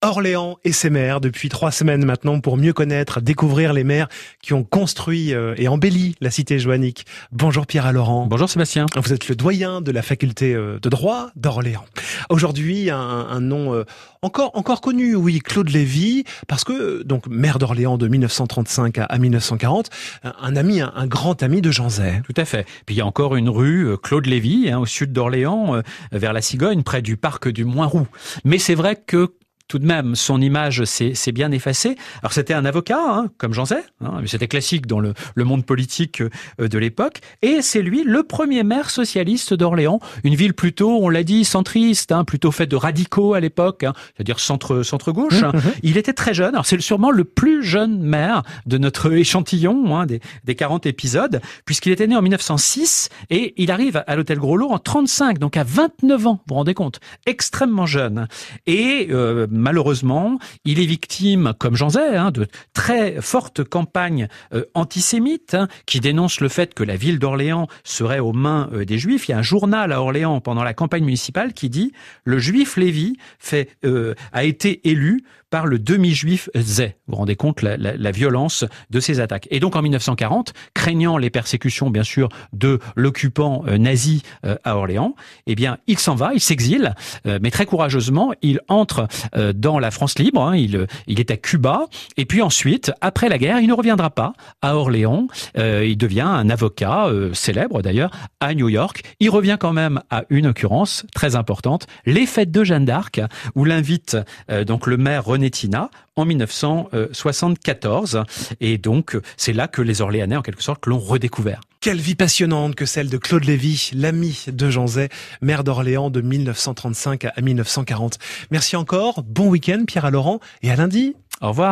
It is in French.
Orléans et ses maires depuis trois semaines maintenant pour mieux connaître, découvrir les maires qui ont construit euh, et embelli la cité joannique. Bonjour Pierre Laurent. Bonjour Sébastien. Vous êtes le doyen de la faculté euh, de droit d'Orléans. Aujourd'hui, un, un nom euh, encore encore connu, oui, Claude Lévy, parce que donc maire d'Orléans de 1935 à 1940, un ami, un, grand ami de Jean Zay. Tout à fait. Puis il y a encore une rue Claude Lévy hein, au sud d'Orléans, vers la Cigogne, près du parc du Moinroux. Mais c'est vrai que tout de même, son image s'est bien effacée. Alors c'était un avocat, hein, comme Jean Zay, hein, c'était classique dans le, le monde politique euh, de l'époque, et c'est lui le premier maire socialiste d'Orléans, une ville plutôt, on l'a dit, centriste, hein, plutôt faite de radicaux à l'époque, hein, c'est-à-dire centre centre gauche. Mmh, mmh. Il était très jeune. Alors c'est sûrement le plus jeune maire de notre échantillon hein, des, des 40 épisodes, puisqu'il était né en 1906 et il arrive à l'hôtel Groslo en 35, donc à 29 ans. Vous vous rendez compte Extrêmement jeune. Et euh, malheureusement, il est victime, comme Jean Zay, hein, de très fortes campagnes euh, antisémites hein, qui dénoncent le fait que la ville d'Orléans serait aux mains euh, des Juifs. Il y a un journal à Orléans pendant la campagne municipale qui dit le Juif Lévy euh, a été élu par le demi-juif Zay. Vous vous rendez compte la, la, la, violence de ces attaques. Et donc en 1940, craignant les persécutions bien sûr de l'occupant nazi à Orléans, eh bien il s'en va, il s'exile, mais très courageusement il entre dans la France libre. Hein, il, il est à Cuba. Et puis ensuite, après la guerre, il ne reviendra pas à Orléans. Euh, il devient un avocat euh, célèbre d'ailleurs à New York. Il revient quand même à une occurrence très importante, les fêtes de Jeanne d'Arc, où l'invite euh, donc le maire René Tina en 1974. Et donc, c'est là que les Orléanais, en quelque sorte, l'ont redécouvert. Quelle vie passionnante que celle de Claude Lévy, l'ami de Jean Zay, maire d'Orléans de 1935 à 1940. Merci encore, bon week-end Pierre à Laurent et à lundi. Au revoir.